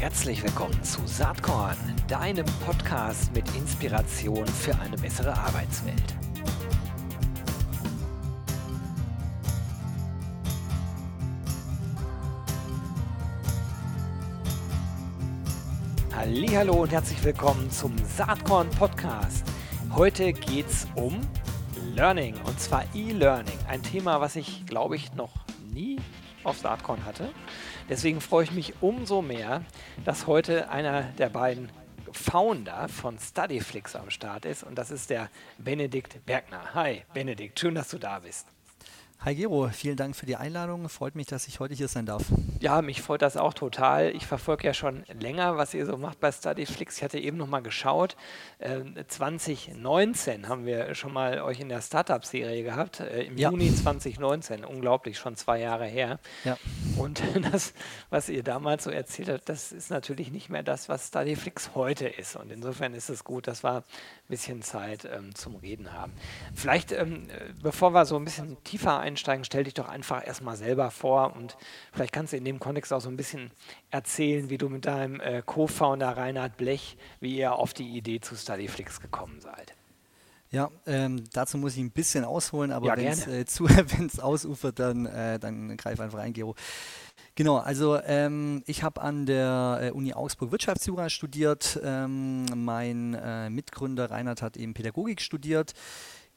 Herzlich willkommen zu Saatkorn, deinem Podcast mit Inspiration für eine bessere Arbeitswelt. Hallo und herzlich willkommen zum Saatkorn Podcast. Heute geht es um Learning und zwar E-Learning, ein Thema, was ich glaube ich noch nie auf Saatkorn hatte. Deswegen freue ich mich umso mehr, dass heute einer der beiden Founder von Studyflix am Start ist und das ist der Benedikt Bergner. Hi Benedikt, schön, dass du da bist. Hi Gero, vielen Dank für die Einladung. Freut mich, dass ich heute hier sein darf. Ja, mich freut das auch total. Ich verfolge ja schon länger, was ihr so macht bei Studyflix. Ich hatte eben noch mal geschaut. Äh, 2019 haben wir schon mal euch in der Startup-Serie gehabt. Äh, Im ja. Juni 2019. Unglaublich, schon zwei Jahre her. Ja. Und das, was ihr damals so erzählt habt, das ist natürlich nicht mehr das, was Studyflix heute ist. Und insofern ist es gut, dass wir ein bisschen Zeit ähm, zum Reden haben. Vielleicht, ähm, äh, bevor wir so ein bisschen tiefer einsteigen, stell dich doch einfach erstmal selber vor und vielleicht kannst du in dem Kontext auch so ein bisschen erzählen, wie du mit deinem äh, Co-Founder Reinhard Blech, wie ihr auf die Idee zu Studyflix gekommen seid. Ja, ähm, dazu muss ich ein bisschen ausholen, aber ja, wenn es äh, ausufert, dann, äh, dann greif einfach ein, Gero. Genau, also ähm, ich habe an der äh, Uni Augsburg Wirtschaftsjura studiert. Ähm, mein äh, Mitgründer Reinhard hat eben Pädagogik studiert.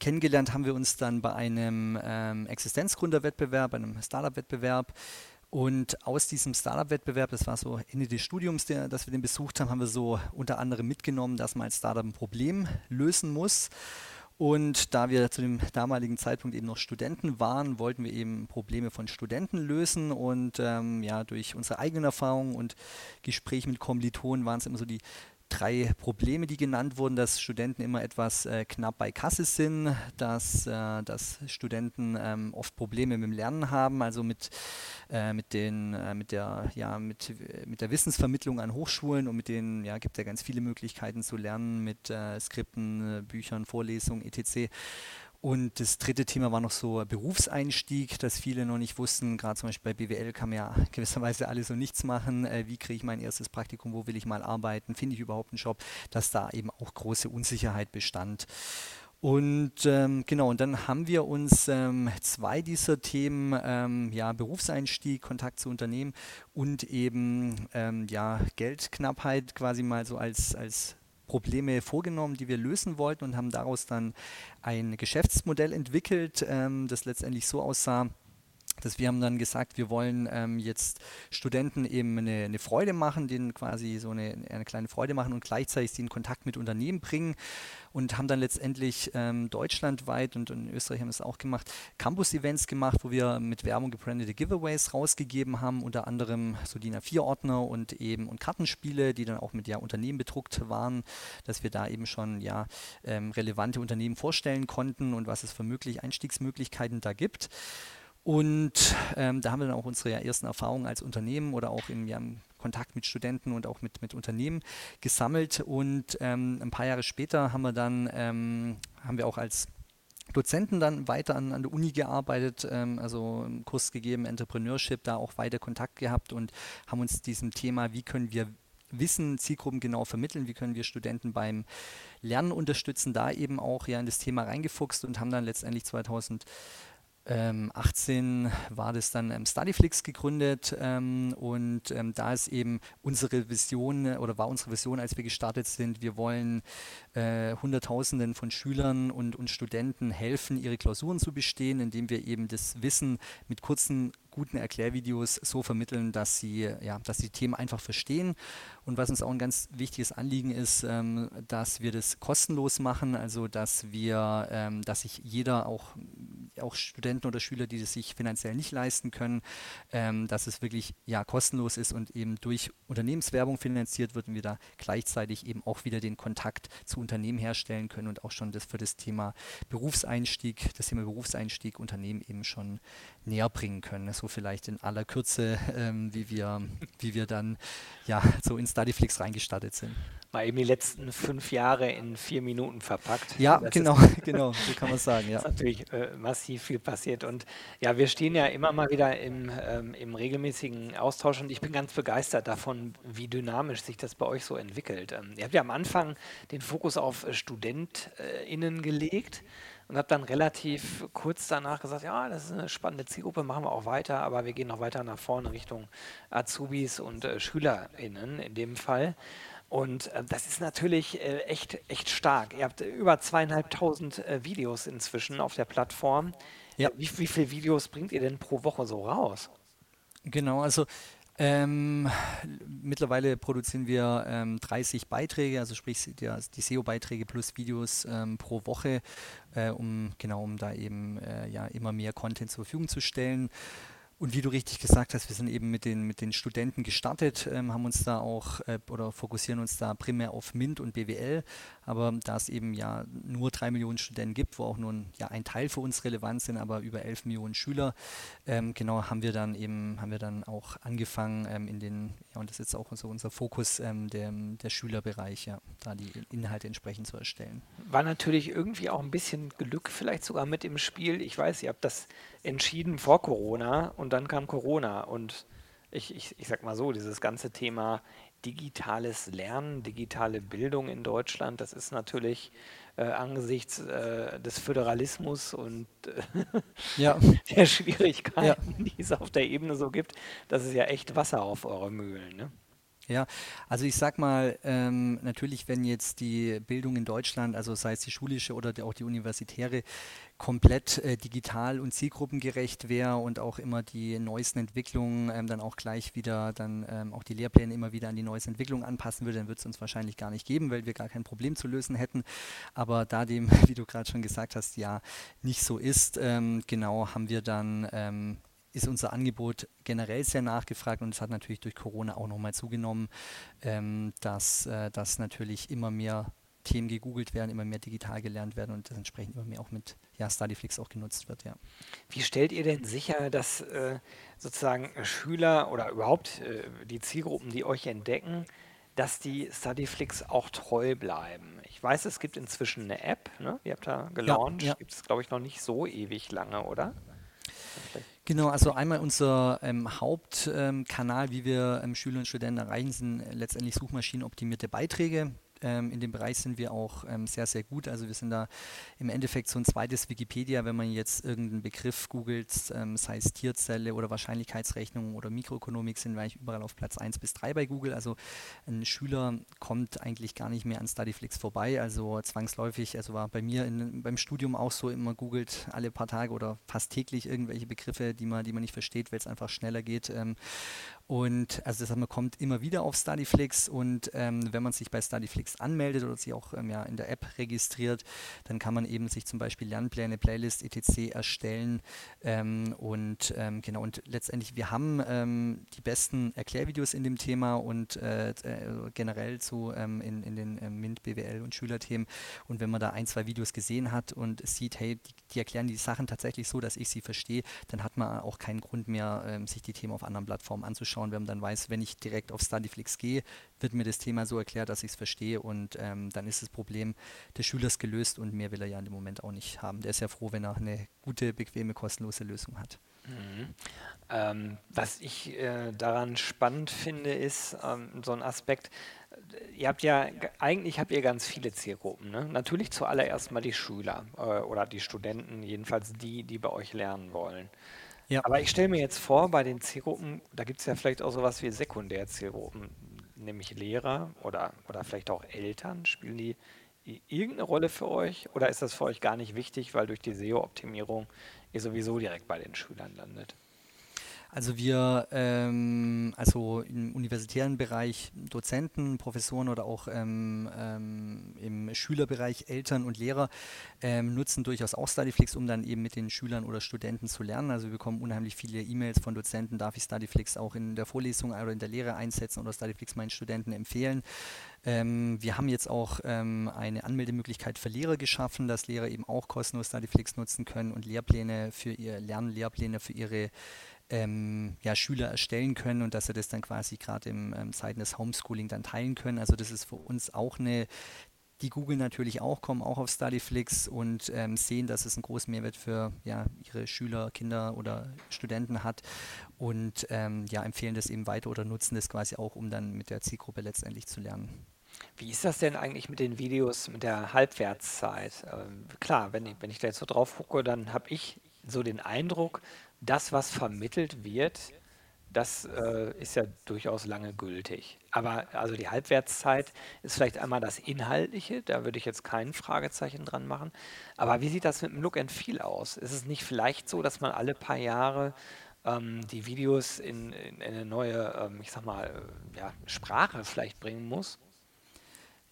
Kennengelernt haben wir uns dann bei einem ähm, Existenzgründerwettbewerb, einem Startup-Wettbewerb. Und aus diesem Startup-Wettbewerb, das war so Ende des Studiums, der, dass wir den besucht haben, haben wir so unter anderem mitgenommen, dass man als Startup ein Problem lösen muss. Und da wir zu dem damaligen Zeitpunkt eben noch Studenten waren, wollten wir eben Probleme von Studenten lösen. Und ähm, ja, durch unsere eigenen Erfahrungen und Gespräche mit Kommilitonen waren es immer so die drei Probleme, die genannt wurden, dass Studenten immer etwas äh, knapp bei Kasse sind, dass, äh, dass Studenten ähm, oft Probleme mit dem Lernen haben, also mit, äh, mit, den, äh, mit, der, ja, mit, mit der Wissensvermittlung an Hochschulen und mit denen ja, gibt es ja ganz viele Möglichkeiten zu lernen mit äh, Skripten, äh, Büchern, Vorlesungen, etc. Und das dritte Thema war noch so Berufseinstieg, dass viele noch nicht wussten, gerade zum Beispiel bei BWL kann man ja gewisserweise alle so nichts machen. Äh, wie kriege ich mein erstes Praktikum, wo will ich mal arbeiten, finde ich überhaupt einen Job, dass da eben auch große Unsicherheit bestand. Und ähm, genau, und dann haben wir uns ähm, zwei dieser Themen, ähm, ja, Berufseinstieg, Kontakt zu Unternehmen und eben ähm, ja, Geldknappheit quasi mal so als, als Probleme vorgenommen, die wir lösen wollten und haben daraus dann ein Geschäftsmodell entwickelt, ähm, das letztendlich so aussah, dass wir haben dann gesagt, wir wollen ähm, jetzt Studenten eben eine, eine, Freude machen, denen quasi so eine, eine kleine Freude machen und gleichzeitig sie in Kontakt mit Unternehmen bringen und haben dann letztendlich ähm, deutschlandweit und, in Österreich haben wir es auch gemacht, Campus-Events gemacht, wo wir mit Werbung gebrandete Giveaways rausgegeben haben, unter anderem so DIN A4-Ordner und eben und Kartenspiele, die dann auch mit ja Unternehmen bedruckt waren, dass wir da eben schon ja ähm, relevante Unternehmen vorstellen konnten und was es für mögliche Einstiegsmöglichkeiten da gibt. Und ähm, da haben wir dann auch unsere ersten Erfahrungen als Unternehmen oder auch im, ja, Kontakt mit Studenten und auch mit, mit Unternehmen gesammelt. Und ähm, ein paar Jahre später haben wir dann, ähm, haben wir auch als Dozenten dann weiter an, an der Uni gearbeitet, ähm, also einen Kurs gegeben, Entrepreneurship, da auch weiter Kontakt gehabt und haben uns diesem Thema, wie können wir Wissen Zielgruppen genau vermitteln, wie können wir Studenten beim Lernen unterstützen, da eben auch ja in das Thema reingefuchst und haben dann letztendlich 2000 ähm, 18 war das dann ähm, Studyflix gegründet ähm, und ähm, da ist eben unsere Vision oder war unsere Vision, als wir gestartet sind, wir wollen äh, Hunderttausenden von Schülern und, und Studenten helfen, ihre Klausuren zu bestehen, indem wir eben das Wissen mit kurzen guten Erklärvideos so vermitteln, dass sie, ja, dass sie Themen einfach verstehen. Und was uns auch ein ganz wichtiges Anliegen ist, ähm, dass wir das kostenlos machen, also dass wir, ähm, dass sich jeder, auch, auch Studenten oder Schüler, die das sich finanziell nicht leisten können, ähm, dass es wirklich ja, kostenlos ist und eben durch Unternehmenswerbung finanziert wird und wir da gleichzeitig eben auch wieder den Kontakt zu Unternehmen herstellen können und auch schon das für das Thema Berufseinstieg, das Thema Berufseinstieg Unternehmen eben schon näher bringen können. So vielleicht in aller Kürze, ähm, wie, wir, wie wir dann ja so in Studyflix reingestartet sind. Mal eben die letzten fünf Jahre in vier Minuten verpackt. Ja, das genau, genau, so kann man sagen. Ja. Ist natürlich äh, massiv massiv viel passiert. Und ja, wir stehen ja immer mal wieder im, ähm, im regelmäßigen Austausch und ich bin ganz begeistert davon, wie dynamisch sich das bei euch so entwickelt. Ähm, ihr habt ja am Anfang den Fokus auf StudentInnen gelegt und habe dann relativ kurz danach gesagt, ja, das ist eine spannende Zielgruppe, machen wir auch weiter, aber wir gehen noch weiter nach vorne Richtung Azubis und äh, SchülerInnen in dem Fall. Und äh, das ist natürlich äh, echt, echt stark. Ihr habt über zweieinhalbtausend äh, Videos inzwischen auf der Plattform. Ja. Wie, wie viele Videos bringt ihr denn pro Woche so raus? Genau, also ähm, mittlerweile produzieren wir ähm, 30 Beiträge, also sprich die, die SEO-Beiträge plus Videos ähm, pro Woche, äh, um genau um da eben äh, ja immer mehr Content zur Verfügung zu stellen. Und wie du richtig gesagt hast, wir sind eben mit den, mit den Studenten gestartet, ähm, haben uns da auch äh, oder fokussieren uns da primär auf MINT und BWL. Aber da es eben ja nur drei Millionen Studenten gibt, wo auch nur ein, ja, ein Teil für uns relevant sind, aber über elf Millionen Schüler, ähm, genau haben wir dann eben, haben wir dann auch angefangen ähm, in den, ja, und das ist jetzt auch so unser Fokus, ähm, der, der Schülerbereich, ja, da die Inhalte entsprechend zu erstellen. War natürlich irgendwie auch ein bisschen Glück vielleicht sogar mit im Spiel. Ich weiß, ihr habt das entschieden vor Corona und dann kam Corona und ich, ich, ich sag mal so, dieses ganze Thema digitales Lernen, digitale Bildung in Deutschland, das ist natürlich äh, angesichts äh, des Föderalismus und äh, ja. der Schwierigkeiten, ja. die es auf der Ebene so gibt, das ist ja echt Wasser auf eure Mühlen. Ne? Ja, also ich sag mal, ähm, natürlich, wenn jetzt die Bildung in Deutschland, also sei es die schulische oder die, auch die universitäre, komplett äh, digital und zielgruppengerecht wäre und auch immer die neuesten Entwicklungen ähm, dann auch gleich wieder, dann ähm, auch die Lehrpläne immer wieder an die neuesten Entwicklungen anpassen würde, dann würde es uns wahrscheinlich gar nicht geben, weil wir gar kein Problem zu lösen hätten. Aber da dem, wie du gerade schon gesagt hast, ja nicht so ist, ähm, genau haben wir dann ähm, ist unser Angebot generell sehr nachgefragt und es hat natürlich durch Corona auch nochmal zugenommen, ähm, dass, äh, dass natürlich immer mehr Themen gegoogelt werden, immer mehr digital gelernt werden und das entsprechend immer mehr auch mit ja, Studyflix auch genutzt wird. Ja. Wie stellt ihr denn sicher, dass äh, sozusagen Schüler oder überhaupt äh, die Zielgruppen, die euch entdecken, dass die Studyflix auch treu bleiben? Ich weiß, es gibt inzwischen eine App, ne? ihr habt da gelauncht, ja, ja. gibt es glaube ich noch nicht so ewig lange, oder? Vielleicht Genau, also einmal unser ähm, Hauptkanal, ähm, wie wir ähm, Schüler und Studenten erreichen, sind letztendlich suchmaschinenoptimierte Beiträge. Ähm, in dem Bereich sind wir auch ähm, sehr, sehr gut. Also wir sind da im Endeffekt so ein zweites Wikipedia, wenn man jetzt irgendeinen Begriff googelt, ähm, sei es Tierzelle oder Wahrscheinlichkeitsrechnung oder Mikroökonomik, sind wir eigentlich überall auf Platz 1 bis 3 bei Google. Also ein Schüler kommt eigentlich gar nicht mehr an Studyflix vorbei. Also zwangsläufig, also war bei mir in, beim Studium auch so, immer googelt alle paar Tage oder fast täglich irgendwelche Begriffe, die man, die man nicht versteht, weil es einfach schneller geht. Und also heißt, man kommt immer wieder auf Studyflix und ähm, wenn man sich bei Studyflix anmeldet oder sich auch ähm, ja, in der App registriert, dann kann man eben sich zum Beispiel Lernpläne, Playlist, etc. erstellen. Ähm, und ähm, genau, und letztendlich, wir haben ähm, die besten Erklärvideos in dem Thema und äh, äh, generell zu ähm, in, in den MINT, BWL und Schülerthemen. Und wenn man da ein, zwei Videos gesehen hat und sieht, hey, die, die erklären die Sachen tatsächlich so, dass ich sie verstehe, dann hat man auch keinen Grund mehr, sich die Themen auf anderen Plattformen anzuschauen anschauen, wenn man dann weiß, wenn ich direkt auf Studyflix gehe, wird mir das Thema so erklärt, dass ich es verstehe und ähm, dann ist das Problem des Schülers gelöst und mehr will er ja in dem Moment auch nicht haben. Der ist ja froh, wenn er eine gute, bequeme, kostenlose Lösung hat. Mhm. Ähm, was ich äh, daran spannend finde, ist ähm, so ein Aspekt, ihr habt ja, eigentlich habt ihr ganz viele Zielgruppen. Ne? Natürlich zuallererst mal die Schüler äh, oder die Studenten, jedenfalls die, die bei euch lernen wollen. Ja. Aber ich stelle mir jetzt vor, bei den Zielgruppen, da gibt es ja vielleicht auch sowas wie Sekundärzielgruppen, nämlich Lehrer oder, oder vielleicht auch Eltern. Spielen die irgendeine Rolle für euch oder ist das für euch gar nicht wichtig, weil durch die SEO-Optimierung ihr sowieso direkt bei den Schülern landet? Also wir, ähm, also im universitären Bereich Dozenten, Professoren oder auch ähm, ähm, im Schülerbereich Eltern und Lehrer ähm, nutzen durchaus auch Studyflix, um dann eben mit den Schülern oder Studenten zu lernen. Also wir bekommen unheimlich viele E-Mails von Dozenten, darf ich Studyflix auch in der Vorlesung oder in der Lehre einsetzen oder Studyflix meinen Studenten empfehlen. Ähm, wir haben jetzt auch ähm, eine Anmeldemöglichkeit für Lehrer geschaffen, dass Lehrer eben auch kostenlos Studyflix nutzen können und Lehrpläne für ihr Lernen, für ihre ähm, ja, Schüler erstellen können und dass sie das dann quasi gerade im ähm, Zeiten des Homeschooling dann teilen können. Also das ist für uns auch eine die googeln natürlich auch, kommen auch auf Studyflix und ähm, sehen, dass es einen großen Mehrwert für ja, ihre Schüler, Kinder oder Studenten hat und ähm, ja, empfehlen das eben weiter oder nutzen das quasi auch, um dann mit der Zielgruppe letztendlich zu lernen. Wie ist das denn eigentlich mit den Videos, mit der Halbwertszeit? Ähm, klar, wenn ich, wenn ich da jetzt so drauf gucke, dann habe ich so den Eindruck, das, was vermittelt wird, das äh, ist ja durchaus lange gültig. Aber also die Halbwertszeit ist vielleicht einmal das Inhaltliche, da würde ich jetzt kein Fragezeichen dran machen. Aber wie sieht das mit dem Look and Feel aus? Ist es nicht vielleicht so, dass man alle paar Jahre ähm, die Videos in, in eine neue, ähm, ich sag mal, äh, ja, Sprache vielleicht bringen muss?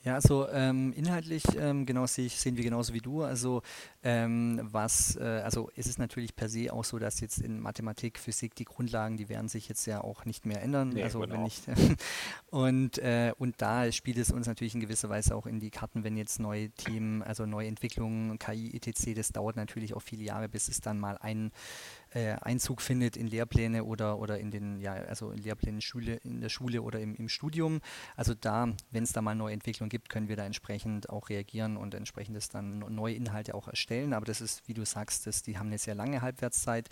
Ja, also ähm, inhaltlich ähm, genau sehe ich, sehen wir genauso wie du. Also ähm, was, äh, also es ist natürlich per se auch so, dass jetzt in Mathematik, Physik die Grundlagen, die werden sich jetzt ja auch nicht mehr ändern. Nee, also genau. wenn nicht und äh, und da spielt es uns natürlich in gewisser Weise auch in die Karten, wenn jetzt neue Themen, also neue Entwicklungen, KI, etc. Das dauert natürlich auch viele Jahre, bis es dann mal ein äh, Einzug findet in Lehrpläne oder, oder in den, ja, also in Lehrplänen Schule, in der Schule oder im, im Studium. Also da, wenn es da mal neue Entwicklungen gibt, können wir da entsprechend auch reagieren und entsprechend das dann neue Inhalte auch erstellen. Aber das ist, wie du sagst, das, die haben eine sehr lange Halbwertszeit.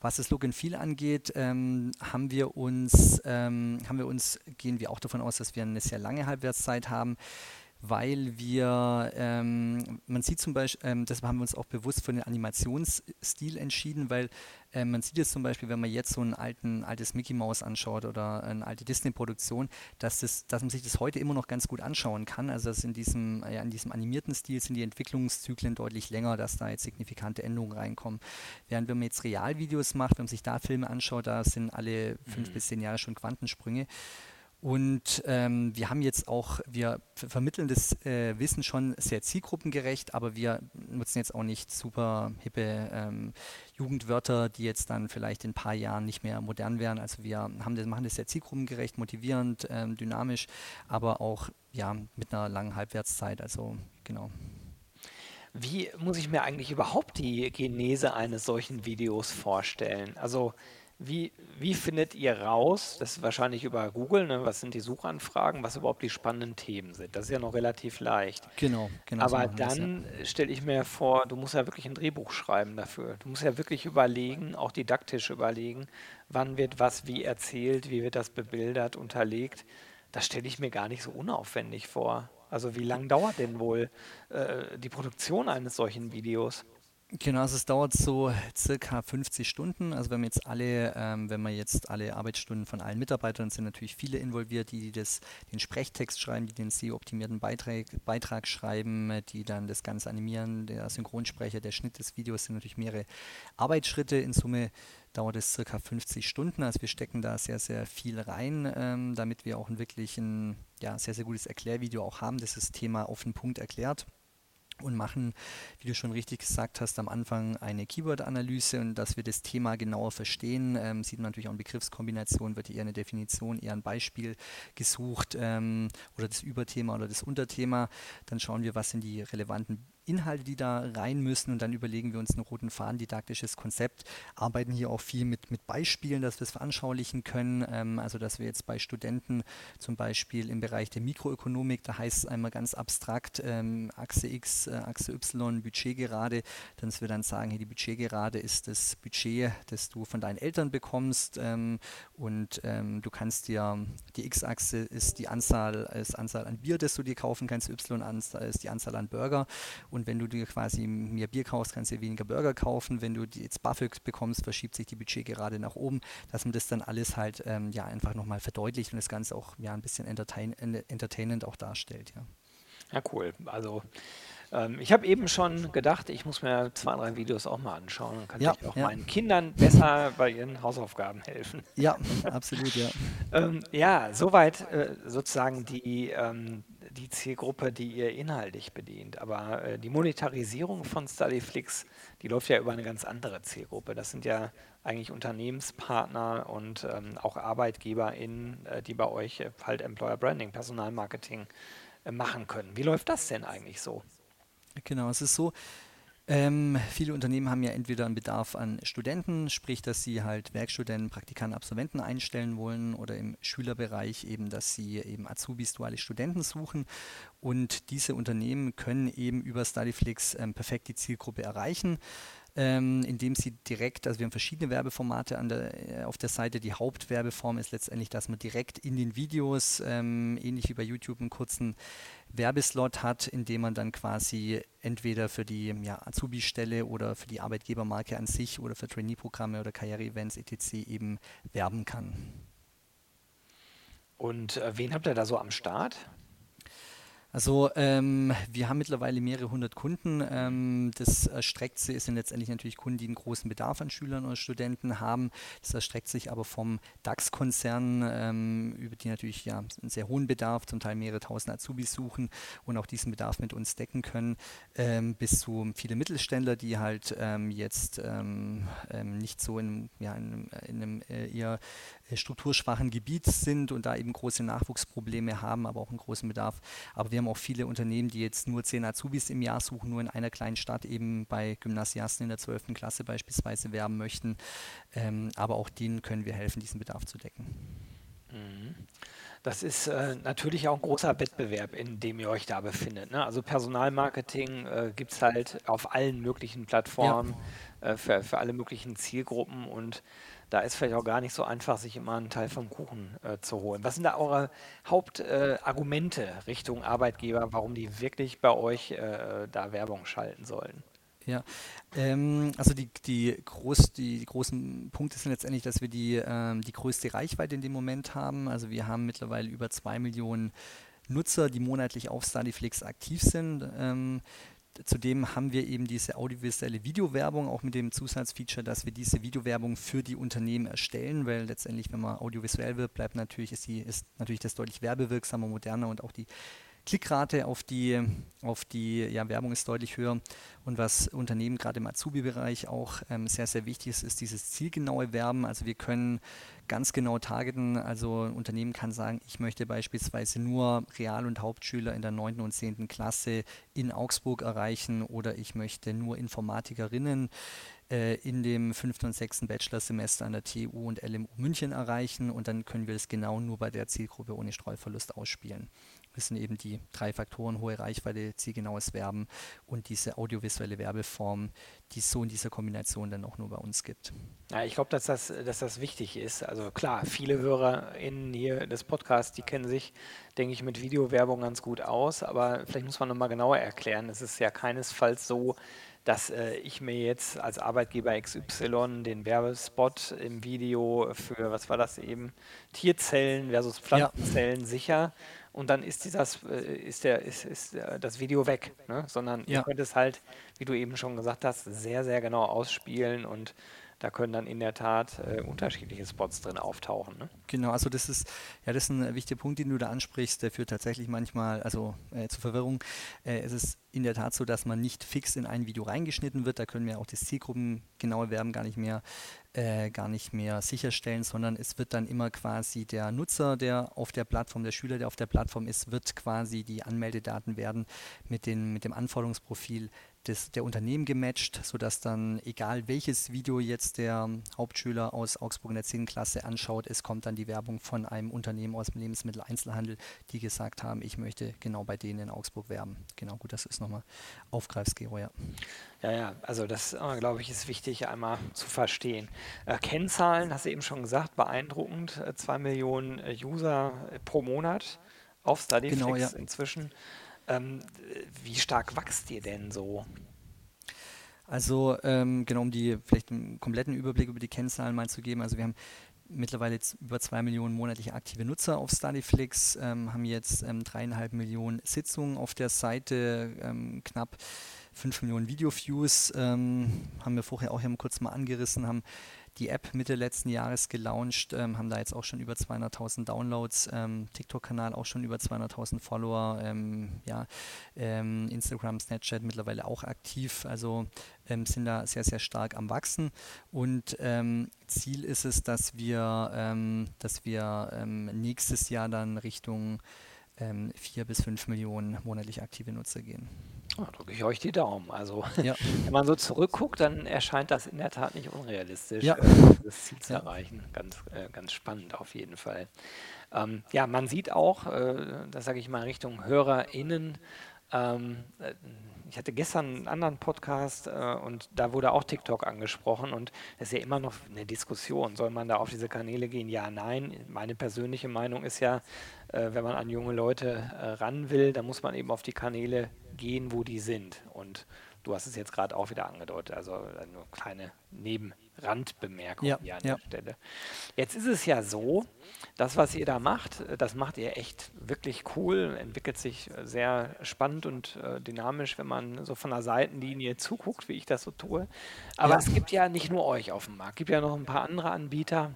Was das Look and Feel angeht, ähm, haben wir uns, ähm, haben wir uns, gehen wir auch davon aus, dass wir eine sehr lange Halbwertszeit haben weil wir, ähm, man sieht zum Beispiel, ähm, deshalb haben wir uns auch bewusst für den Animationsstil entschieden, weil äh, man sieht jetzt zum Beispiel, wenn man jetzt so ein alten, altes Mickey Mouse anschaut oder eine alte Disney-Produktion, dass, das, dass man sich das heute immer noch ganz gut anschauen kann. Also dass in diesem, ja, in diesem animierten Stil sind die Entwicklungszyklen deutlich länger, dass da jetzt signifikante Änderungen reinkommen. Während wenn man jetzt Realvideos macht, wenn man sich da Filme anschaut, da sind alle fünf mhm. bis zehn Jahre schon Quantensprünge. Und ähm, wir haben jetzt auch, wir vermitteln das äh, Wissen schon sehr zielgruppengerecht, aber wir nutzen jetzt auch nicht super hippe ähm, Jugendwörter, die jetzt dann vielleicht in ein paar Jahren nicht mehr modern wären. Also wir haben das, machen das sehr zielgruppengerecht, motivierend, ähm, dynamisch, aber auch ja, mit einer langen Halbwertszeit. Also genau. Wie muss ich mir eigentlich überhaupt die Genese eines solchen Videos vorstellen? Also wie, wie findet ihr raus, das ist wahrscheinlich über Google, ne, was sind die Suchanfragen, was überhaupt die spannenden Themen sind? Das ist ja noch relativ leicht. Genau, genau. Aber so dann ja. stelle ich mir vor, du musst ja wirklich ein Drehbuch schreiben dafür. Du musst ja wirklich überlegen, auch didaktisch überlegen, wann wird was wie erzählt, wie wird das bebildert, unterlegt. Das stelle ich mir gar nicht so unaufwendig vor. Also wie lange dauert denn wohl äh, die Produktion eines solchen Videos? Genau, also es dauert so circa 50 Stunden. Also wenn wir jetzt alle, ähm, wenn wir jetzt alle Arbeitsstunden von allen Mitarbeitern sind natürlich viele involviert, die, die das, den Sprechtext schreiben, die den SEO-optimierten Beitrag, Beitrag schreiben, die dann das Ganze animieren, der Synchronsprecher, der Schnitt des Videos sind natürlich mehrere Arbeitsschritte. In Summe dauert es circa 50 Stunden. Also wir stecken da sehr, sehr viel rein, ähm, damit wir auch wirklich ein ja, sehr, sehr gutes Erklärvideo auch haben, das das Thema auf den Punkt erklärt und machen, wie du schon richtig gesagt hast, am Anfang eine Keyword-Analyse und dass wir das Thema genauer verstehen, ähm, sieht man natürlich auch in Begriffskombination, wird eher eine Definition, eher ein Beispiel gesucht ähm, oder das Überthema oder das Unterthema. Dann schauen wir, was sind die relevanten Inhalte, die da rein müssen. Und dann überlegen wir uns einen roten Faden, didaktisches Konzept, arbeiten hier auch viel mit, mit Beispielen, dass wir es veranschaulichen können, ähm, also dass wir jetzt bei Studenten zum Beispiel im Bereich der Mikroökonomik, da heißt es einmal ganz abstrakt, ähm, Achse X, äh, Achse Y, Budgetgerade, dass wir dann sagen, hier die Budgetgerade ist das Budget, das du von deinen Eltern bekommst. Ähm, und ähm, du kannst dir, die X-Achse ist die Anzahl, ist Anzahl an Bier, das du dir kaufen kannst, Y ist die Anzahl an Burger und wenn du dir quasi mehr Bier kaufst, kannst du dir weniger Burger kaufen. Wenn du jetzt Buffet bekommst, verschiebt sich die Budget gerade nach oben, dass man das dann alles halt ähm, ja einfach nochmal verdeutlicht und das Ganze auch ja ein bisschen entertain entertainend auch darstellt. Ja, ja cool. Also ähm, ich habe eben schon gedacht, ich muss mir zwei, drei Videos auch mal anschauen. Dann kann ja, ich auch ja. meinen Kindern besser bei ihren Hausaufgaben helfen. Ja, absolut, ja. ähm, ja, soweit äh, sozusagen die, ähm, die Zielgruppe, die ihr inhaltlich bedient. Aber äh, die Monetarisierung von Studyflix, die läuft ja über eine ganz andere Zielgruppe. Das sind ja eigentlich Unternehmenspartner und ähm, auch ArbeitgeberInnen, äh, die bei euch äh, halt Employer Branding, Personalmarketing äh, machen können. Wie läuft das denn eigentlich so? Genau, es ist so, Ähm, viele Unternehmen haben ja entweder einen Bedarf an Studenten, sprich, dass sie halt Werkstudenten, Praktikanten, Absolventen einstellen wollen oder im Schülerbereich eben, dass sie eben Azubis, duale Studenten suchen. Und diese Unternehmen können eben über Studyflix ähm, perfekt die Zielgruppe erreichen ähm, indem sie direkt, also wir haben verschiedene Werbeformate der, äh, auf der Seite. Die Hauptwerbeform ist letztendlich, dass man direkt in den Videos, ähm, ähnlich wie bei YouTube, einen kurzen Werbeslot hat, in dem man dann quasi entweder für die ja, Azubi-Stelle oder für die Arbeitgebermarke an sich oder für Trainee-Programme oder Karriere-Events etc. eben werben kann. Und äh, wen habt ihr da so am Start? Also ähm, wir haben mittlerweile mehrere hundert Kunden. Ähm, das erstreckt sich, sind letztendlich natürlich Kunden, die einen großen Bedarf an Schülern oder Studenten haben. Das erstreckt sich aber vom DAX-Konzern, ähm, über die natürlich ja einen sehr hohen Bedarf, zum Teil mehrere tausend Azubis suchen und auch diesen Bedarf mit uns decken können, ähm, bis zu viele Mittelständler, die halt ähm, jetzt ähm, nicht so in, ja, in, in einem äh, eher äh, strukturschwachen Gebiet sind und da eben große Nachwuchsprobleme haben, aber auch einen großen Bedarf. Aber wir haben auch viele Unternehmen, die jetzt nur zehn Azubis im Jahr suchen, nur in einer kleinen Stadt eben bei Gymnasiasten in der 12. Klasse beispielsweise werben möchten. Ähm, aber auch denen können wir helfen, diesen Bedarf zu decken. Mhm. Das ist äh, natürlich auch ein großer Wettbewerb, in dem ihr euch da befindet. Ne? Also Personalmarketing äh, gibt es halt auf allen möglichen Plattformen ja. äh, für, für alle möglichen Zielgruppen und da ist vielleicht auch gar nicht so einfach, sich immer einen Teil vom Kuchen äh, zu holen. Was sind da eure Hauptargumente äh, Richtung Arbeitgeber, warum die wirklich bei euch äh, da Werbung schalten sollen? Ja, ähm, also die, die, groß, die, die, großen Punkte sind letztendlich, dass wir die, ähm, die größte Reichweite in dem Moment haben. Also wir haben mittlerweile über zwei Millionen Nutzer, die monatlich auf Studyflix aktiv sind. Ähm, Zudem haben wir eben diese audiovisuelle Videowerbung, auch mit dem Zusatzfeature, dass wir diese Videowerbung für die Unternehmen erstellen, weil letztendlich, wenn man audiovisuell wird, bleibt natürlich, ist, die, ist natürlich das deutlich werbewirksamer, moderner und auch die Klickrate auf die, auf die ja, Werbung ist deutlich höher. Und was Unternehmen gerade im Azubi-Bereich auch ähm, sehr, sehr wichtig ist, ist dieses zielgenaue Werben. Also wir können ganz genau targeten. Also ein Unternehmen kann sagen, ich möchte beispielsweise nur Real- und Hauptschüler in der 9. und 10. Klasse in Augsburg erreichen oder ich möchte nur Informatikerinnen äh, in dem 5. und 6. Bachelorsemester an der TU und LMU München erreichen und dann können wir es genau nur bei der Zielgruppe ohne Streuverlust ausspielen. Das sind eben die drei Faktoren, hohe Reichweite, zielgenaues Werben und diese audiovisuelle Werbeform, die es so in dieser Kombination dann auch nur bei uns gibt. Ja, ich glaube, dass das, dass das wichtig ist. Also klar, viele HörerInnen hier des Podcasts, die kennen sich, denke ich, mit Videowerbung ganz gut aus, aber vielleicht muss man nochmal genauer erklären. Es ist ja keinesfalls so, dass äh, ich mir jetzt als Arbeitgeber XY den Werbespot im Video für, was war das eben, Tierzellen versus Pflanzenzellen ja. sicher und dann ist dieses, äh, ist der, ist, ist das Video weg, ne? sondern ja. ihr könnt es halt, wie du eben schon gesagt hast, sehr, sehr genau ausspielen und da können dann in der Tat äh, unterschiedliche Spots drin auftauchen. Ne? Genau, also das ist ja das ist ein wichtiger Punkt, den du da ansprichst, der führt tatsächlich manchmal also äh, zu Verwirrung. Äh, es ist in der Tat so, dass man nicht fix in ein Video reingeschnitten wird. Da können wir auch das Zielgruppengenaue Werben gar nicht mehr äh, gar nicht mehr sicherstellen, sondern es wird dann immer quasi der Nutzer, der auf der Plattform, der Schüler, der auf der Plattform ist, wird quasi die Anmeldedaten werden mit, den, mit dem Anforderungsprofil des, der Unternehmen gematcht, sodass dann, egal welches Video jetzt der Hauptschüler aus Augsburg in der 10. Klasse anschaut, es kommt dann die Werbung von einem Unternehmen aus dem Lebensmitteleinzelhandel, die gesagt haben, ich möchte genau bei denen in Augsburg werben. Genau, gut, das ist nochmal aufgreifst, Gero, ja. Ja, ja, also das, äh, glaube ich, ist wichtig einmal zu verstehen. Äh, Kennzahlen, hast du eben schon gesagt, beeindruckend. Äh, zwei Millionen äh, User äh, pro Monat auf StudyFlix genau, ja. inzwischen. Ähm, wie stark wächst ihr denn so? Also ähm, genau, um die vielleicht einen kompletten Überblick über die Kennzahlen mal zu geben. Also wir haben mittlerweile jetzt über zwei Millionen monatliche aktive Nutzer auf Studyflix, ähm, haben jetzt ähm, dreieinhalb Millionen Sitzungen auf der Seite, ähm, knapp fünf Millionen Video-Views, ähm, haben wir vorher auch hier kurz mal angerissen, haben die App Mitte letzten Jahres gelauncht, ähm, haben da jetzt auch schon über 200.000 Downloads, ähm, TikTok-Kanal auch schon über 200.000 Follower, ähm, ja, ähm, Instagram, Snapchat mittlerweile auch aktiv, also ähm, sind da sehr, sehr stark am Wachsen und ähm, Ziel ist es, dass wir, dass wir nächstes Jahr dann Richtung vier bis fünf Millionen monatlich aktive Nutzer gehen. Oh, drücke ich euch die Daumen. Also, ja. wenn man so zurückguckt, dann erscheint das in der Tat nicht unrealistisch, ja. äh, das Ziel zu ja. erreichen. Ganz, äh, ganz spannend auf jeden Fall. Ähm, ja, man sieht auch, äh, das sage ich mal Richtung HörerInnen, ähm, äh, ich hatte gestern einen anderen Podcast äh, und da wurde auch TikTok angesprochen und das ist ja immer noch eine Diskussion. Soll man da auf diese Kanäle gehen? Ja, nein. Meine persönliche Meinung ist ja, äh, wenn man an junge Leute äh, ran will, dann muss man eben auf die Kanäle gehen, wo die sind. Und du hast es jetzt gerade auch wieder angedeutet, also eine kleine Nebenrandbemerkung ja, hier an ja. der Stelle. Jetzt ist es ja so, das, was ihr da macht, das macht ihr echt wirklich cool, entwickelt sich sehr spannend und äh, dynamisch, wenn man so von der Seitenlinie zuguckt, wie ich das so tue. Aber ja. es gibt ja nicht nur euch auf dem Markt, es gibt ja noch ein paar andere Anbieter.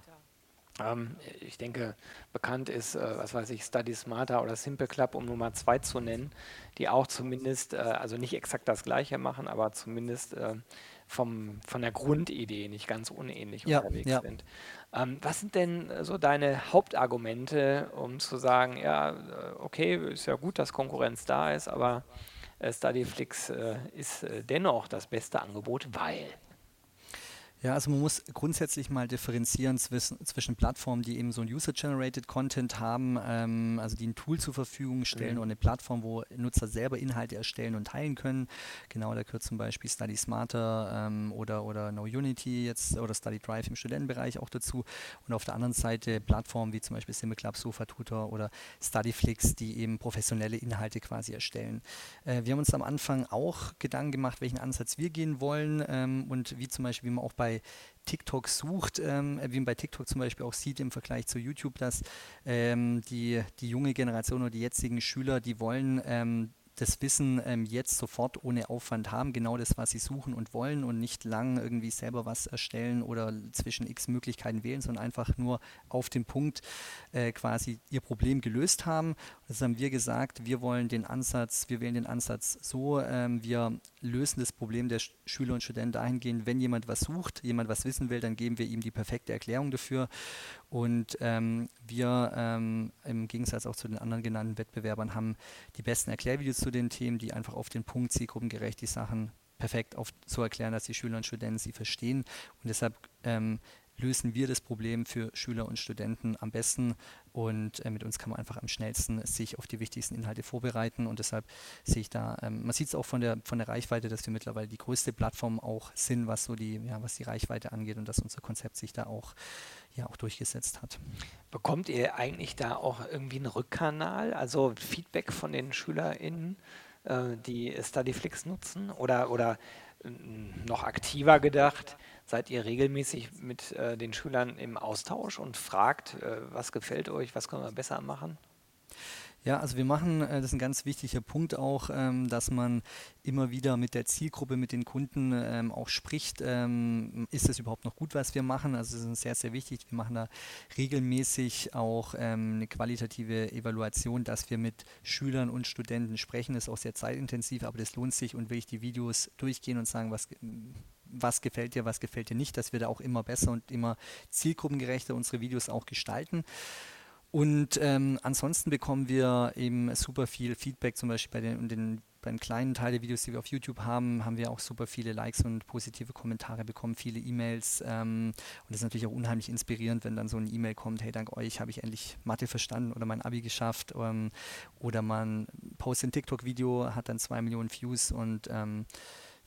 Ähm, ich denke, bekannt ist, äh, was weiß ich, Study Smarter oder Simple Club, um Nummer zwei zu nennen, die auch zumindest, äh, also nicht exakt das Gleiche machen, aber zumindest äh, vom, von der Grundidee nicht ganz unähnlich ja, unterwegs ja. sind. Ähm, was sind denn so deine Hauptargumente, um zu sagen, ja, okay, ist ja gut, dass Konkurrenz da ist, aber Studyflix ist dennoch das beste Angebot, weil? Ja, also man muss grundsätzlich mal differenzieren zwischen, zwischen Plattformen, die eben so ein User-Generated Content haben, ähm, also die ein Tool zur Verfügung stellen mhm. und eine Plattform, wo Nutzer selber Inhalte erstellen und teilen können. Genau, da gehört zum Beispiel Study Smarter ähm, oder, oder No Unity jetzt oder Study Drive im Studentenbereich auch dazu. Und auf der anderen Seite Plattformen wie zum Beispiel SimulClub, Sofa Tutor oder Studyflix, die eben professionelle Inhalte quasi erstellen. Äh, wir haben uns am Anfang auch Gedanken gemacht, welchen Ansatz wir gehen wollen ähm, und wie zum Beispiel, wie man auch bei bei TikTok sucht, ähm, wie man bei TikTok zum Beispiel auch sieht im Vergleich zu YouTube, dass ähm, die, die junge Generation oder die jetzigen Schüler, die wollen ähm, das Wissen ähm, jetzt sofort ohne Aufwand haben, genau das, was sie suchen und wollen und nicht lang irgendwie selber was erstellen oder zwischen x Möglichkeiten wählen, sondern einfach nur auf den Punkt äh, quasi ihr Problem gelöst haben. Das haben wir gesagt, wir wollen den Ansatz, wir wählen den Ansatz so, ähm, wir lösen das Problem der Schüler und Studenten dahingehend, wenn jemand was sucht, jemand was wissen will, dann geben wir ihm die perfekte Erklärung dafür und ähm, wir ähm, im Gegensatz auch zu den anderen genannten Wettbewerbern haben die besten Erklärvideos zu den Themen, die einfach auf den Punkt zielgruppengerecht die Sachen perfekt auf, so erklären, dass die Schüler und Studenten sie verstehen. Und deshalb ähm, lösen wir das Problem für Schüler und Studenten am besten. Und äh, mit uns kann man einfach am schnellsten sich auf die wichtigsten Inhalte vorbereiten. Und deshalb sehe ich da, ähm, man sieht es auch von der, von der Reichweite, dass wir mittlerweile die größte Plattform auch sind, was so die, ja, was die Reichweite angeht und dass unser Konzept sich da auch, ja, auch durchgesetzt hat. Bekommt ihr eigentlich da auch irgendwie einen Rückkanal, also Feedback von den SchülerInnen, äh, die Studyflix nutzen? Oder, oder äh, noch aktiver gedacht, Seid ihr regelmäßig mit äh, den Schülern im Austausch und fragt, äh, was gefällt euch, was können wir besser machen? Ja, also wir machen, äh, das ist ein ganz wichtiger Punkt auch, ähm, dass man immer wieder mit der Zielgruppe, mit den Kunden ähm, auch spricht. Ähm, ist es überhaupt noch gut, was wir machen? Also es ist sehr, sehr wichtig. Wir machen da regelmäßig auch eine qualitative Evaluation, dass wir mit Schülern und Studenten sprechen. Das ist auch sehr zeitintensiv, aber das lohnt sich und will ich die Videos durchgehen und sagen, was was gefällt dir, was gefällt dir nicht, dass wir da auch immer besser und immer zielgruppengerechter unsere Videos auch gestalten. Und ähm, ansonsten bekommen wir eben super viel Feedback, zum Beispiel bei den, den, bei den kleinen Teil der Videos, die wir auf YouTube haben, haben wir auch super viele Likes und positive Kommentare bekommen, viele E-Mails. Ähm, und das ist natürlich auch unheimlich inspirierend, wenn dann so eine E-Mail kommt, hey, dank euch habe ich endlich Mathe verstanden oder mein Abi geschafft. Ähm, oder man postet ein TikTok-Video, hat dann zwei Millionen Views und ähm,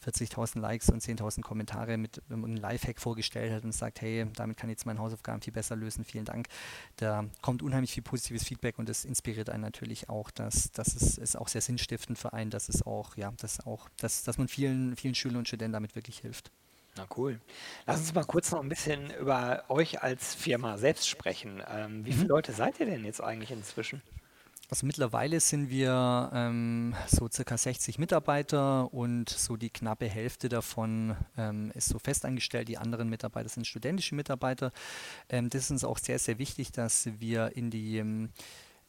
40.000 Likes und 10.000 Kommentare mit einem Lifehack vorgestellt hat und sagt, hey, damit kann ich jetzt meine Hausaufgaben viel besser lösen, vielen Dank. Da kommt unheimlich viel positives Feedback und das inspiriert einen natürlich auch, dass, dass es ist auch sehr sinnstiftend für einen, dass es auch, ja, dass auch, dass, dass man vielen, vielen Schülern und Studenten damit wirklich hilft. Na cool. Lass uns mal kurz noch ein bisschen über euch als Firma selbst sprechen. Ähm, wie viele mhm. Leute seid ihr denn jetzt eigentlich inzwischen? Also mittlerweile sind wir ähm, so circa 60 Mitarbeiter und so die knappe Hälfte davon ähm, ist so festangestellt, die anderen Mitarbeiter sind studentische Mitarbeiter. Ähm, das ist uns auch sehr, sehr wichtig, dass wir in die ähm,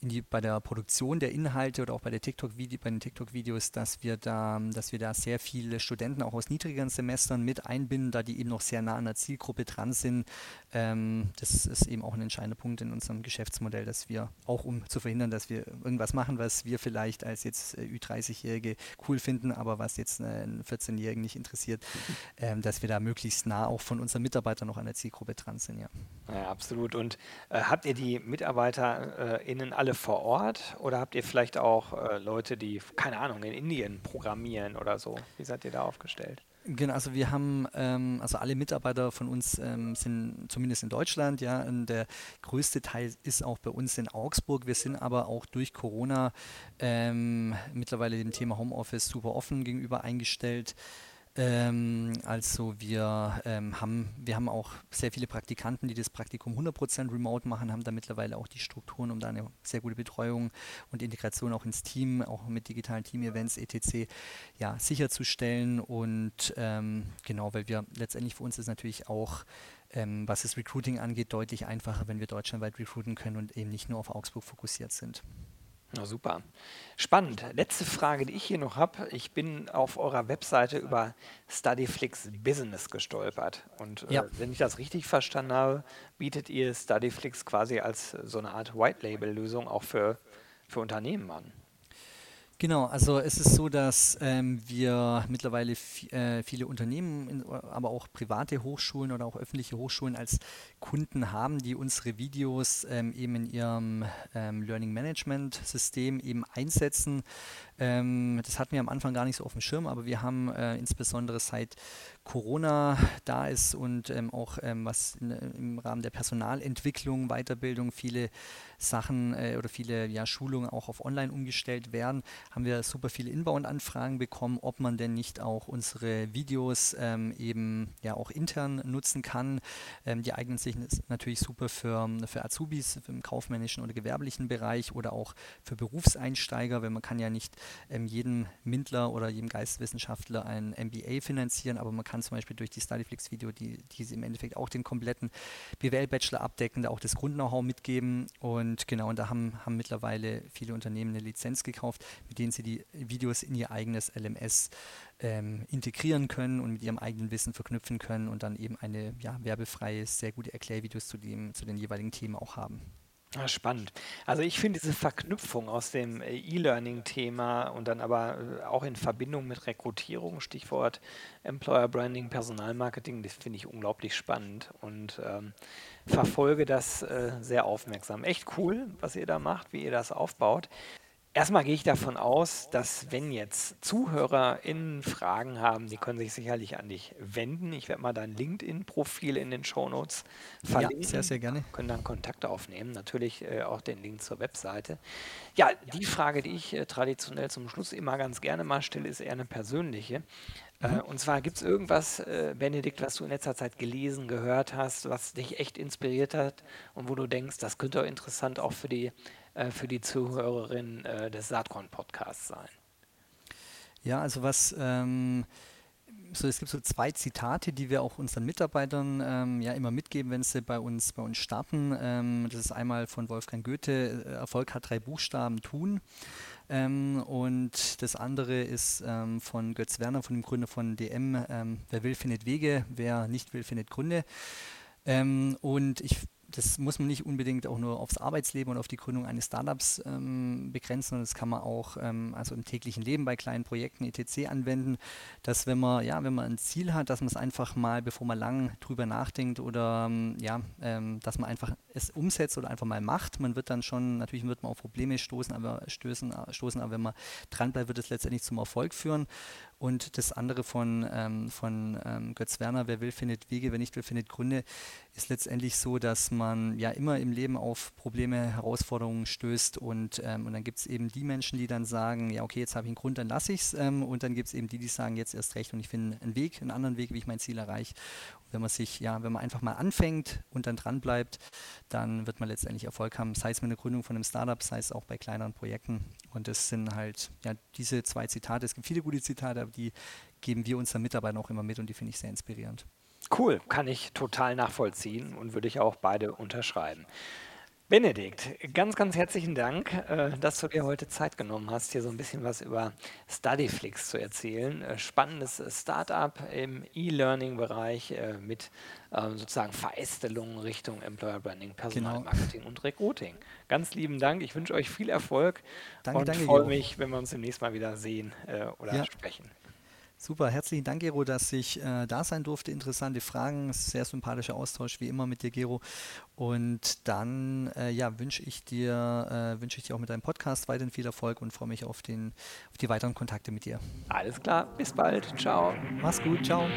die, bei der Produktion der Inhalte oder auch bei, der TikTok -Video, bei den TikTok-Videos, dass wir da, dass wir da sehr viele Studenten auch aus niedrigeren Semestern mit einbinden, da die eben noch sehr nah an der Zielgruppe dran sind. Ähm, das ist eben auch ein entscheidender Punkt in unserem Geschäftsmodell, dass wir auch um zu verhindern, dass wir irgendwas machen, was wir vielleicht als jetzt äh, Ü30-Jährige cool finden, aber was jetzt äh, einen 14-Jährigen nicht interessiert, ähm, dass wir da möglichst nah auch von unseren Mitarbeitern noch an der Zielgruppe dran sind. Ja, ja absolut. Und äh, habt ihr die MitarbeiterInnen äh, alle vor Ort oder habt ihr vielleicht auch äh, Leute, die, keine Ahnung, in Indien programmieren oder so? Wie seid ihr da aufgestellt? Genau, also wir haben, ähm, also alle Mitarbeiter von uns ähm, sind zumindest in Deutschland, ja, und der größte Teil ist auch bei uns in Augsburg. Wir sind aber auch durch Corona ähm, mittlerweile dem Thema Homeoffice super offen gegenüber eingestellt. Ähm, also wir ähm, haben, wir haben auch sehr viele Praktikanten, die das Praktikum 100% remote machen, haben da mittlerweile auch die Strukturen, um da eine sehr gute Betreuung und Integration auch ins Team, auch mit digitalen Team-Events etc. Ja, sicherzustellen und ähm, genau, weil wir letztendlich für uns ist natürlich auch ähm, was das Recruiting angeht, deutlich einfacher, wenn wir deutschlandweit recruiten können und eben nicht nur auf Augsburg fokussiert sind. Na super. Spannend. Letzte Frage, die ich hier noch habe. Ich bin auf eurer Webseite über Studyflix Business gestolpert. Und äh, wenn ich das richtig verstanden habe, bietet ihr Studyflix quasi als so eine Art White-Label-Lösung auch für, für Unternehmen an. Genau, also es ist so, dass ähm, wir mittlerweile äh, viele Unternehmen, in, aber auch private Hochschulen oder auch öffentliche Hochschulen als Kunden haben, die unsere Videos ähm, eben in ihrem ähm, Learning Management System eben einsetzen. Ähm, das hatten wir am Anfang gar nicht so auf dem Schirm, aber wir haben äh, insbesondere seit Corona da ist und ähm, auch ähm, was in, im Rahmen der Personalentwicklung, Weiterbildung viele Sachen äh, oder viele ja, Schulungen auch auf Online umgestellt werden, haben wir super viele Inbound-Anfragen bekommen, ob man denn nicht auch unsere Videos ähm, eben ja auch intern nutzen kann. Ähm, die eignen sich natürlich super für, für Azubis im kaufmännischen oder gewerblichen Bereich oder auch für Berufseinsteiger, weil man kann ja nicht ähm, jedem Mindler oder jedem Geisteswissenschaftler ein MBA finanzieren, aber man kann zum Beispiel durch die Studyflix-Video, die, die im Endeffekt auch den kompletten BWL-Bachelor abdecken, da auch das Grund-Know-how mitgeben und genau, und da haben, haben mittlerweile viele Unternehmen eine Lizenz gekauft, mit denen sie die Videos in ihr eigenes LMS ähm, integrieren können und mit ihrem eigenen Wissen verknüpfen können und dann eben eine ja, werbefreie, sehr gute Erklärvideos zu, dem, zu den jeweiligen Themen auch haben. Ah, spannend. Also ich finde diese Verknüpfung aus dem äh, E-Learning-Thema und dann aber äh, auch in Verbindung mit Rekrutierung, Stichwort Employer Branding, Personalmarketing, das finde ich unglaublich spannend und ähm, verfolge das äh, sehr aufmerksam. Echt cool, was ihr da macht, wie ihr das aufbaut. Erstmal gehe ich davon aus, dass wenn jetzt ZuhörerInnen Fragen haben, die können sich sicherlich an dich wenden. Ich werde mal dein LinkedIn-Profil in den Shownotes verlinken. Ja, sehr, sehr gerne. Können dann Kontakt aufnehmen. Natürlich äh, auch den Link zur Webseite. Ja, die Frage, die ich äh, traditionell zum Schluss immer ganz gerne mal stelle, ist eher eine persönliche. Äh, mhm. und zwar gibt es irgendwas, äh, Benedikt, was du in letzter Zeit gelesen, gehört hast, was dich echt inspiriert hat und wo du denkst, das könnte auch interessant auch für die äh, für die Zuhörerin äh, des Saatkorn-Podcasts sein? Ja, also was ähm, so, es gibt so zwei Zitate, die wir auch unseren Mitarbeitern ähm, ja immer mitgeben, wenn sie bei uns, bei uns starten. Ähm, das ist einmal von Wolfgang Goethe, äh, Erfolg hat drei Buchstaben, tun. Ähm, und das andere ist ähm, von Götz Werner, von dem Gründer von DM, ähm, wer will, findet Wege, wer nicht will, findet Gründe. Und ich das muss man nicht unbedingt auch nur aufs Arbeitsleben und auf die Gründung eines Startups ähm, begrenzen, sondern das kann man auch ähm, also im täglichen Leben bei kleinen Projekten etc. anwenden, dass wenn man ja, wenn man ein Ziel hat, dass man es einfach mal, bevor man lang drüber nachdenkt oder ähm, ja, ähm, dass man einfach es umsetzt oder einfach mal macht. Man wird dann schon, natürlich wird man auf Probleme stoßen, aber stößen, stoßen, aber wenn man dranbleibt, wird es letztendlich zum Erfolg führen. Und das andere von, ähm, von ähm, Götz Werner, wer will, findet Wege, wer nicht will, findet Gründe, ist letztendlich so, dass man ja immer im Leben auf Probleme, Herausforderungen stößt und, ähm, und dann gibt es eben die Menschen, die dann sagen, ja okay, jetzt habe ich einen Grund, dann lasse ich es ähm, und dann gibt es eben die, die sagen, jetzt erst recht und ich finde einen Weg, einen anderen Weg, wie ich mein Ziel erreiche. Und wenn man sich, ja, wenn man einfach mal anfängt und dann dran bleibt, dann wird man letztendlich Erfolg haben, sei es mit der Gründung von einem Startup, sei es auch bei kleineren Projekten und das sind halt ja diese zwei Zitate, es gibt viele gute Zitate, aber die geben wir unseren Mitarbeitern auch immer mit und die finde ich sehr inspirierend. Cool, kann ich total nachvollziehen und würde ich auch beide unterschreiben. Benedikt, ganz, ganz herzlichen Dank, äh, dass du dir heute Zeit genommen hast, hier so ein bisschen was über Studyflix zu erzählen. Äh, spannendes Startup im E-Learning-Bereich äh, mit ähm, sozusagen Verästelungen Richtung Employer Branding, Personalmarketing genau. und Recruiting. Ganz lieben Dank. Ich wünsche euch viel Erfolg danke, und freue mich, wenn wir uns demnächst mal wieder sehen oder ja. sprechen. Super, herzlichen Dank, Gero, dass ich äh, da sein durfte. Interessante Fragen, sehr sympathischer Austausch wie immer mit dir, Gero. Und dann äh, ja, wünsche ich dir, äh, wünsche ich dir auch mit deinem Podcast weiterhin viel Erfolg und freue mich auf, den, auf die weiteren Kontakte mit dir. Alles klar, bis bald. Ciao. Mach's gut, ciao.